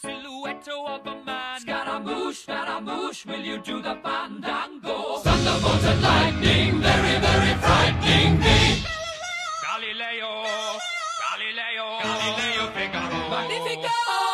silhouette of a man. Scaramouche, Scaramouche, will you do the fandango? Thunderbolt and lightning, very, very frightening me. Galileo, Galileo, Galileo Figaro. Magnifico!